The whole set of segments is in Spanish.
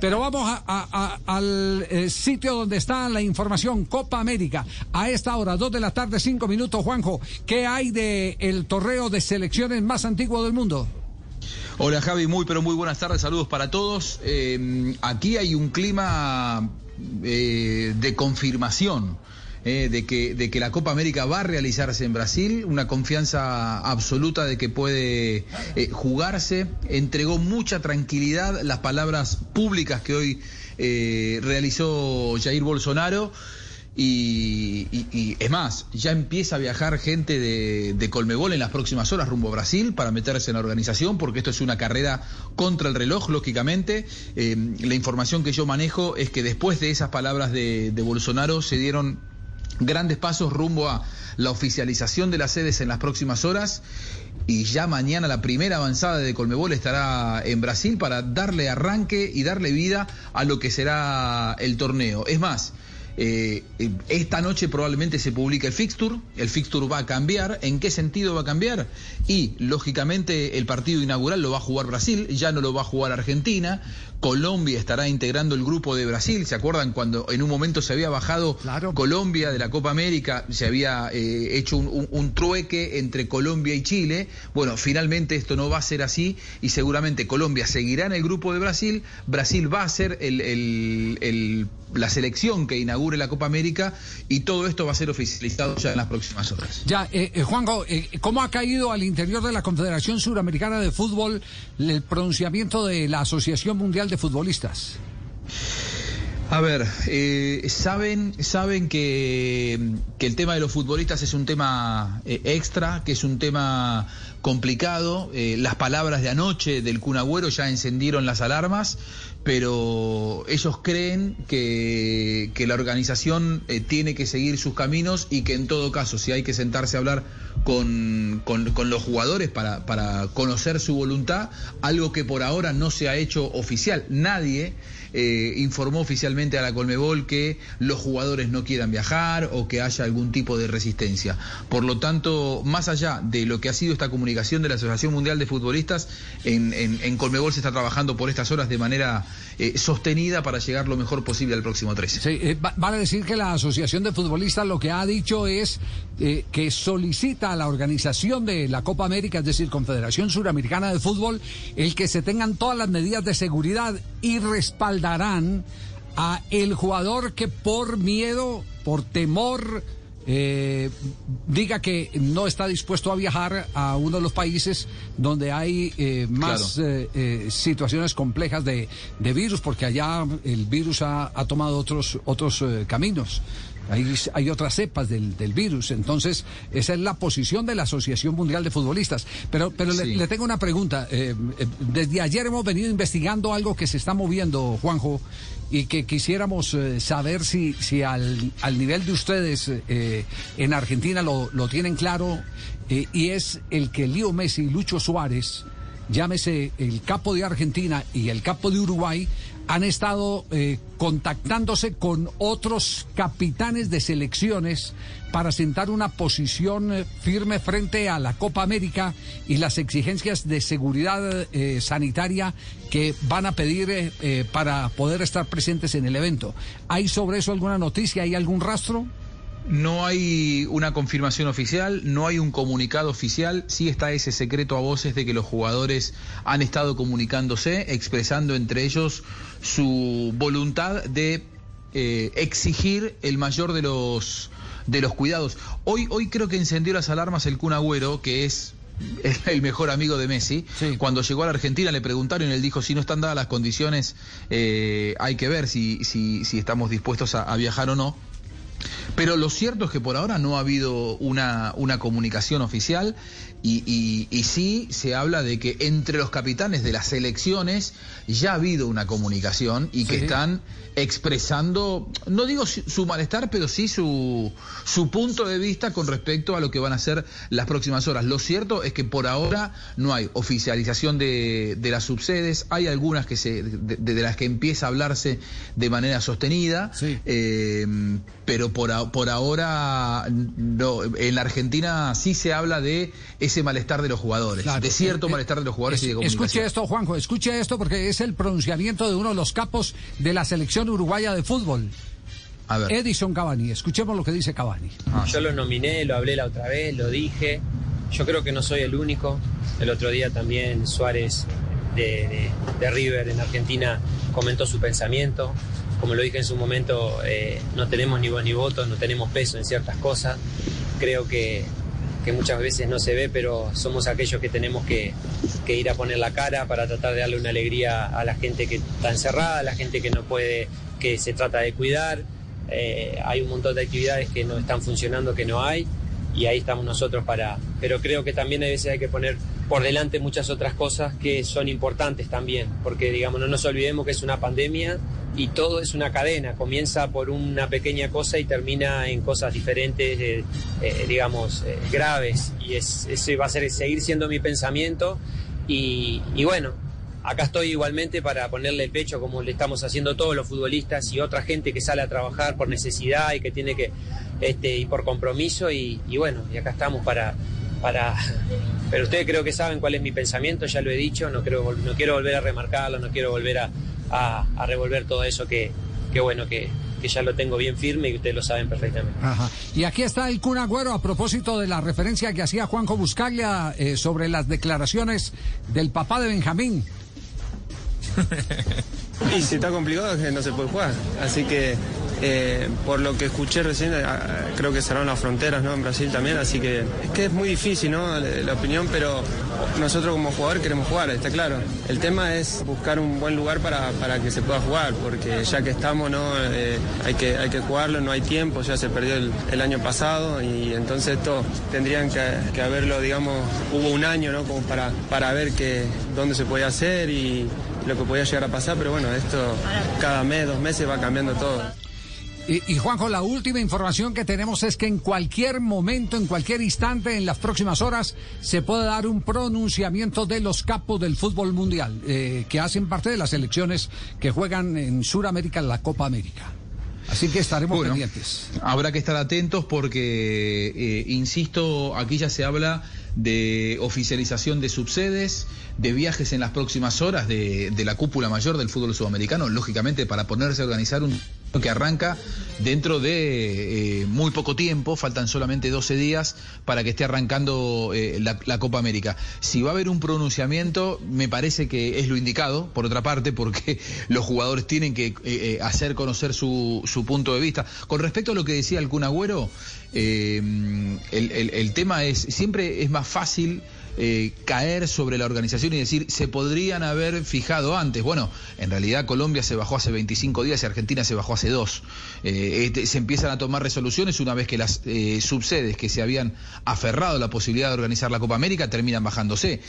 Pero vamos al eh, sitio donde está la información Copa América. A esta hora, dos de la tarde, cinco minutos, Juanjo. ¿Qué hay de el torneo de selecciones más antiguo del mundo? Hola Javi, muy pero muy buenas tardes, saludos para todos. Eh, aquí hay un clima eh, de confirmación eh, de, que, de que la Copa América va a realizarse en Brasil, una confianza absoluta de que puede eh, jugarse. Entregó mucha tranquilidad las palabras públicas que hoy eh, realizó Jair Bolsonaro. Y, es más, ya empieza a viajar gente de, de, Colmebol en las próximas horas rumbo a Brasil para meterse en la organización, porque esto es una carrera contra el reloj, lógicamente. la información que yo manejo es que después de esas palabras de, de Bolsonaro se dieron grandes pasos rumbo a la oficialización de las sedes en las próximas horas y ya mañana la primera avanzada de Colmebol estará en Brasil para darle arranque y darle vida a lo que será el torneo. Es más, eh, esta noche probablemente se publique el fixture, el fixture va a cambiar, ¿en qué sentido va a cambiar? Y lógicamente el partido inaugural lo va a jugar Brasil, ya no lo va a jugar Argentina, Colombia estará integrando el grupo de Brasil, ¿se acuerdan cuando en un momento se había bajado Colombia de la Copa América, se había eh, hecho un, trueque entre Colombia y Chile? Bueno, finalmente esto no va a ser así y seguramente Colombia seguirá en el grupo de Brasil, Brasil va a ser la selección que inaugura la Copa América y todo esto va a ser oficializado ya en las próximas horas. Ya, eh, eh Juanjo, eh, ¿cómo ha caído al interior de la Confederación Suramericana de Fútbol el pronunciamiento de la Asociación Mundial de Futbolistas? A ver, eh, saben, saben que, el tema de los futbolistas es un tema extra, que es un tema complicado. las palabras de anoche del Cunagüero ya encendieron las alarmas pero ellos creen que, que la organización eh, tiene que seguir sus caminos y que en todo caso, si hay que sentarse a hablar con, con, los jugadores para, para, conocer su voluntad, algo que por ahora no se ha hecho oficial. Nadie eh, informó oficialmente a la Colmebol que los jugadores no quieran viajar o que haya algún tipo de resistencia. Por lo tanto, más allá de lo que ha sido esta comunicación de la Asociación Mundial de Futbolistas, en, Colmebol se está trabajando por estas horas de manera eh, sostenida para llegar lo mejor posible al próximo 13. Sí, eh, vale decir que la Asociación de Futbolistas lo que ha dicho es que solicita a la organización de la Copa América, es decir, Confederación Suramericana de Fútbol, el que se tengan todas las medidas de seguridad y respaldo darán a el jugador que por miedo, por temor, eh, diga que no está dispuesto a viajar a uno de los países donde hay eh, más eh, situaciones complejas de, virus, porque allá el virus ha, ha tomado otros, otros caminos. Hay, otras cepas del, virus. Entonces, esa es la posición de la Asociación Mundial de Futbolistas. Pero, pero le, tengo una pregunta. Eh, eh, desde ayer hemos venido investigando algo que se está moviendo, Juanjo, y que quisiéramos eh, saber si, si al, al, nivel de ustedes en Argentina lo, lo tienen claro, y es el que Lío Messi y Lucho Suárez llámese el capo de Argentina y el capo de Uruguay, han estado eh, contactándose con otros capitanes de selecciones para sentar una posición eh, firme frente a la Copa América y las exigencias de seguridad eh, sanitaria que van a pedir para poder estar presentes en el evento. ¿Hay sobre eso alguna noticia? ¿Hay algún rastro? No hay una confirmación oficial, no hay un comunicado oficial, sí está ese secreto a voces de que los jugadores han estado comunicándose, expresando entre ellos su voluntad de eh, exigir el mayor de los de los cuidados. Hoy, hoy creo que encendió las alarmas el Kun Agüero, que es el mejor amigo de Messi. Cuando llegó a la Argentina le preguntaron y él dijo, si no están dadas las condiciones, eh, hay que ver si, si, si estamos dispuestos a viajar o no. Pero lo cierto es que por ahora no ha habido una, una comunicación oficial y, y, sí se habla de que entre los capitanes de las elecciones ya ha habido una comunicación y que están expresando, no digo su malestar, pero sí su, su punto de vista con respecto a lo que van a ser las próximas horas. Lo cierto es que por ahora no hay oficialización de, de las subsedes, hay algunas que se, de, las que empieza a hablarse de manera sostenida, eh, pero pero por, por ahora no, en la Argentina sí se habla de ese malestar de los jugadores, de cierto eh, malestar de los jugadores y de comunicación. Escuche esto, Juanjo, escuche esto porque es el pronunciamiento de uno de los capos de la selección uruguaya de fútbol. Edison Cavani, escuchemos lo que dice Cavani. Ah, Yo lo nominé, lo hablé la otra vez, lo dije. Yo creo que no soy el único. El otro día también Suárez de, River en Argentina comentó su pensamiento. Como lo dije en su momento, eh, no tenemos ni voz ni voto, no tenemos peso en ciertas cosas. Creo que, muchas veces no se ve, pero somos aquellos que tenemos que, que, ir a poner la cara para tratar de darle una alegría a la gente que está encerrada, a la gente que no puede, que se trata de cuidar. Eh, hay un montón de actividades que no están funcionando, que no hay, y ahí estamos nosotros para... Pero creo que también a veces hay que poner por delante muchas otras cosas que son importantes también, porque digamos, no nos olvidemos que es una pandemia y todo es una cadena, comienza por una pequeña cosa y termina en cosas diferentes, eh, eh, digamos, graves, y es, ese va a ser, seguir siendo mi pensamiento, y, y bueno, Acá estoy igualmente para ponerle el pecho como le estamos haciendo todos los futbolistas y otra gente que sale a trabajar por necesidad y que tiene que, este, y por compromiso. Y, bueno, y acá estamos para, para, pero ustedes creo que saben cuál es mi pensamiento, ya lo he dicho, no, creo, no quiero volver a remarcarlo, no quiero volver a, a, revolver todo eso que, que bueno, que, que ya lo tengo bien firme y ustedes lo saben perfectamente. Y aquí está el Kun Agüero a propósito de la referencia que hacía Juanjo Buscaglia eh, sobre las declaraciones del papá de Benjamín. y si está complicado es que no se puede jugar. Así que eh, por lo que escuché recién, eh, creo que cerraron las fronteras ¿no? en Brasil también, así que es que es muy difícil ¿no? la, opinión, pero nosotros como jugador queremos jugar, está claro. El tema es buscar un buen lugar para, que se pueda jugar, porque ya que estamos, ¿no? Eh, hay, que, hay que jugarlo, no hay tiempo, ya se perdió el, año pasado y entonces esto tendrían que, haberlo, digamos, hubo un año ¿no? como para, para ver que, dónde se podía hacer y lo que podía llegar a pasar, pero bueno, esto cada mes, dos meses va cambiando todo. Y, Juanjo, la última información que tenemos es que en cualquier momento, en cualquier instante, en las próximas horas, se puede dar un pronunciamiento de los capos del fútbol mundial, eh, que hacen parte de las elecciones que juegan en Sudamérica la Copa América. Así que estaremos pendientes. Habrá que estar atentos porque, eh, insisto, aquí ya se habla de oficialización de subsedes, de viajes en las próximas horas de, de la cúpula mayor del fútbol sudamericano, lógicamente para ponerse a organizar un que arranca dentro de eh, muy poco tiempo, faltan solamente 12 días para que esté arrancando eh, la, Copa América. Si va a haber un pronunciamiento, me parece que es lo indicado, por otra parte, porque los jugadores tienen que eh, hacer conocer su, su, punto de vista. Con respecto a lo que decía el Cunagüero, el, el tema es, siempre es más fácil eh, caer sobre la organización y decir, se podrían haber fijado antes. Bueno, en realidad Colombia se bajó hace 25 días y Argentina se bajó hace dos. Eh, este, se empiezan a tomar resoluciones una vez que las eh, subsedes que se habían aferrado a la posibilidad de organizar la Copa América terminan bajándose.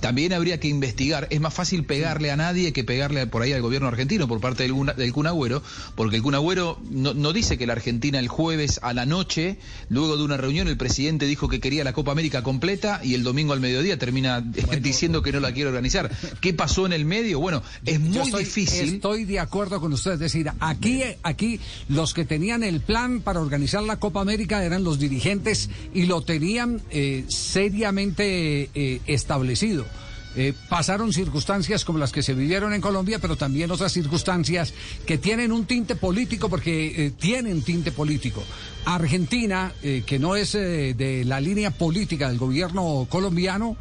también habría que investigar, es más fácil pegarle a nadie que pegarle por ahí al gobierno argentino por parte del, del Kun porque el Kun no, no dice que la Argentina el jueves a la noche, luego de una reunión, el presidente dijo que quería la Copa América completa y el domingo al mediodía termina diciendo que no la quiere organizar. ¿Qué pasó en el medio? Bueno, es muy difícil. Estoy de acuerdo con usted. Es decir, aquí, aquí los que tenían el plan para organizar la Copa América eran los dirigentes y lo tenían eh, seriamente eh, establecido. Eh, pasaron circunstancias como las que se vivieron en Colombia, pero también otras circunstancias que tienen un tinte político, porque eh, tienen tinte político. Argentina, eh, que no es de la línea política del gobierno colombiano,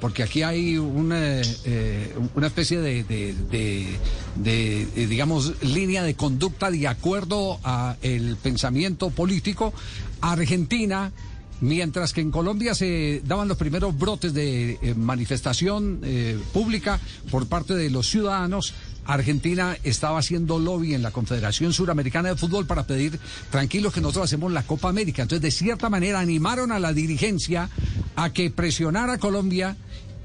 porque aquí hay una, especie de, de, digamos, línea de conducta de acuerdo a el pensamiento político. Argentina Mientras que en Colombia se daban los primeros brotes de eh, manifestación eh, pública por parte de los ciudadanos, Argentina estaba haciendo lobby en la Confederación Suramericana de Fútbol para pedir tranquilos que nosotros hacemos la Copa América. Entonces, de cierta manera, animaron a la dirigencia a que presionara a Colombia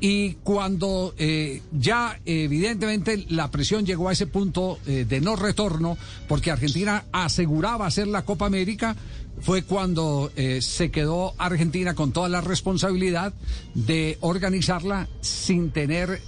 y cuando eh, ya evidentemente la presión llegó a ese punto de no retorno, porque Argentina aseguraba hacer la Copa América, fue cuando eh, se quedó Argentina con toda la responsabilidad de organizarla sin tener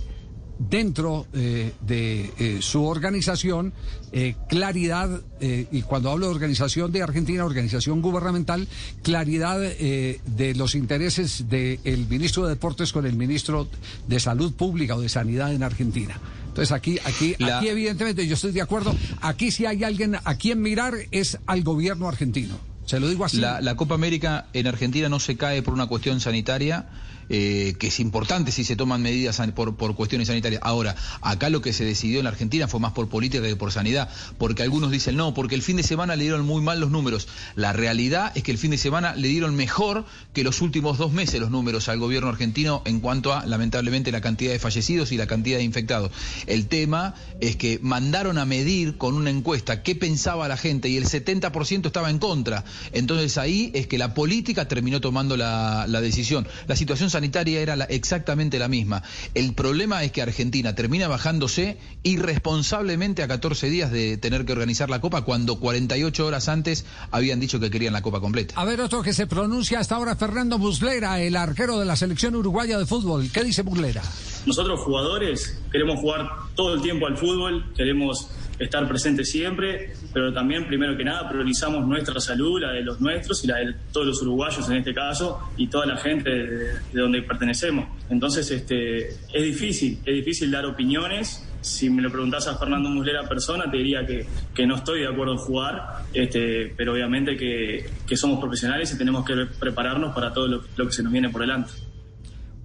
dentro eh, de eh, su organización eh, claridad, y cuando hablo de organización de Argentina, organización gubernamental, claridad de los intereses del ministro de Deportes con el ministro de Salud Pública o de Sanidad en Argentina. Entonces aquí, aquí, aquí evidentemente yo estoy de acuerdo. Aquí si hay alguien a quien mirar es al gobierno argentino. Se lo digo así. la Copa América en Argentina no se cae por una cuestión sanitaria eh, que es importante si se toman medidas por, por, cuestiones sanitarias. Ahora, acá lo que se decidió en la Argentina fue más por política que por sanidad, porque algunos dicen no, porque el fin de semana le dieron muy mal los números. La realidad es que el fin de semana le dieron mejor que los últimos dos meses los números al gobierno argentino en cuanto a, lamentablemente, la cantidad de fallecidos y la cantidad de infectados. El tema es que mandaron a medir con una encuesta qué pensaba la gente y el 70% estaba en contra. Entonces ahí es que la política terminó tomando la, la decisión. La situación sanitaria era exactamente la misma. El problema es que Argentina termina bajándose irresponsablemente a 14 días de tener que organizar la Copa cuando 48 horas antes habían dicho que querían la Copa completa. A ver, otro que se pronuncia hasta ahora, Fernando Muslera, el arquero de la selección uruguaya de fútbol. ¿Qué dice Muslera? Nosotros jugadores queremos jugar todo el tiempo al fútbol, queremos estar presentes siempre, pero también, primero que nada, priorizamos nuestra salud, la de los nuestros y la de todos los uruguayos en este caso y toda la gente de, donde pertenecemos. Entonces, este, es difícil, es difícil dar opiniones. Si me lo preguntás a Fernando Muslera persona, te diría que, que no estoy de acuerdo en jugar, este, pero obviamente que, que somos profesionales y tenemos que prepararnos para todo lo que se nos viene por delante.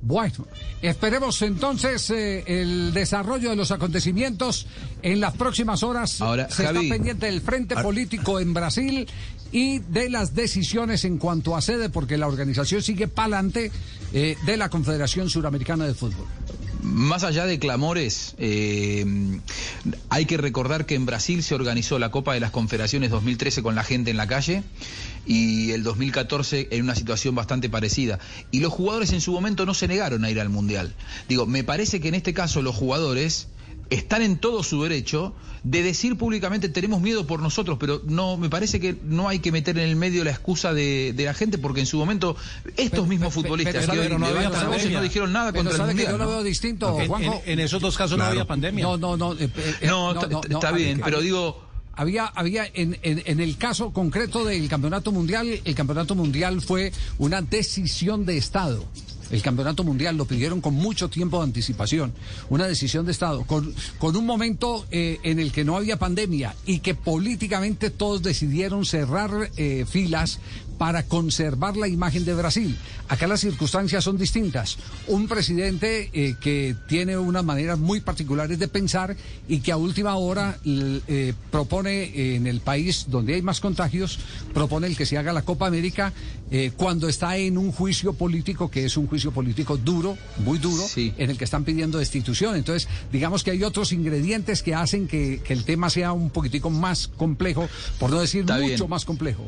Bueno, esperemos entonces eh, el desarrollo de los acontecimientos en las próximas horas. Ahora, se está pendiente del frente político en Brasil y de las decisiones en cuanto a sede, porque la organización sigue pa'lante eh, de la Confederación Suramericana de Fútbol. Más allá de clamores, eh, hay que recordar que en Brasil se organizó la Copa de las Confederaciones 2013 con la gente en la calle y el 2014 en una situación bastante parecida. Y los jugadores en su momento no se negaron a ir al Mundial. Digo, me parece que en este caso los jugadores están en todo su derecho de decir públicamente tenemos miedo por nosotros, pero no me parece que no hay que meter en el medio la excusa de, la gente porque en su momento estos mismos futbolistas que no, dijeron nada contra el mundial. yo lo veo distinto, En, esos dos casos no había pandemia. No, no, no. Eh, eh, no, está bien, pero digo había, había en, en, en, el caso concreto del campeonato mundial, el campeonato mundial fue una decisión de Estado el campeonato mundial, lo pidieron con mucho tiempo de anticipación, una decisión de Estado, con, con un momento eh, en el que no había pandemia y que políticamente todos decidieron cerrar eh, filas para conservar la imagen de Brasil. Acá las circunstancias son distintas. Un presidente eh, que tiene unas maneras muy particulares de pensar y que a última hora propone en el país donde hay más contagios, propone el que se haga la Copa América cuando está en un juicio político que es un juicio político duro, muy duro, en el que están pidiendo destitución. Entonces, digamos que hay otros ingredientes que hacen que, el tema sea un poquitico más complejo, por no decir mucho más complejo.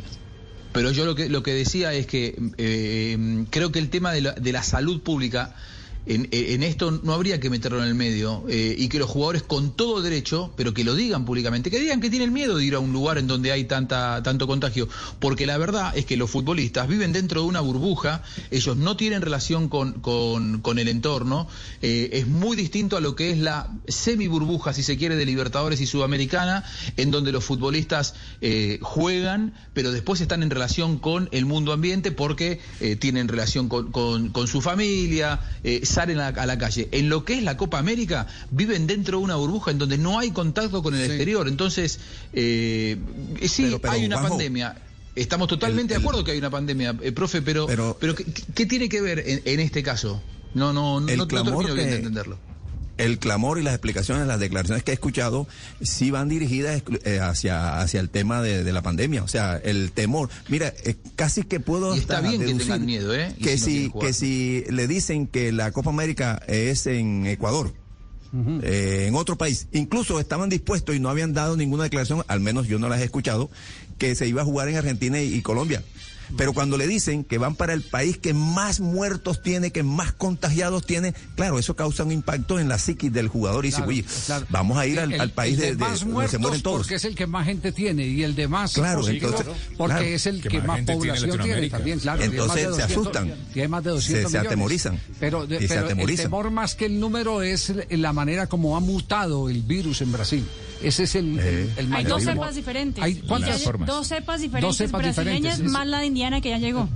Pero yo lo que, lo que decía es que eh, creo que el tema de la, de la salud pública en, esto no habría que meterlo en el medio eh, y que los jugadores con todo derecho, pero que lo digan públicamente, que digan que tienen miedo de ir a un lugar en donde hay tanta, tanto contagio, porque la verdad es que los futbolistas viven dentro de una burbuja, ellos no tienen relación con, con, el entorno, eh, es muy distinto a lo que es la semi burbuja, si se quiere, de Libertadores y Sudamericana, en donde los futbolistas eh, juegan, pero después están en relación con el mundo ambiente porque tienen relación con, con, su familia, salen a, la calle. En lo que es la Copa América, viven dentro de una burbuja en donde no hay contacto con el exterior. Entonces, eh, sí, hay una pandemia. Estamos totalmente de acuerdo que hay una pandemia, eh, profe, pero, pero, ¿qué, tiene que ver en, este caso? No, no, no, no termino bien de entenderlo el clamor y las explicaciones, las declaraciones que he escuchado, sí van dirigidas eh, hacia, hacia el tema de, la pandemia. O sea, el temor. Mira, casi que puedo. está bien que tengan miedo, ¿eh? Que si, que si le dicen que la Copa América es en Ecuador. Eh, en otro país. Incluso estaban dispuestos y no habían dado ninguna declaración, al menos yo no las he escuchado, que se iba a jugar en Argentina y Colombia. Pero cuando le dicen que van para el país que más muertos tiene, que más contagiados tiene, claro, eso causa un impacto en la psiquis del jugador y dice, Claro, oye, claro. vamos a ir al, El- al país el de, de- más donde se muertos mueren todos. Porque es el que más gente tiene y el de más Claro, entonces, porque claro. es el Que que, más más gente tiene población tiene, también, claro. Entonces de se 200, asustan. Tiene más de 200 Se- se millones. atemorizan. Pero, de- Y se pero el temor más que el número es la manera como ha mutado el virus en Brasil. Ese es el, Eh. el, Hay dos cepas diferentes. Hay- ¿Cuántas Las formas. Dos cepas diferentes cepas brasileñas diferentes, es- más la de Indiana que ya llegó.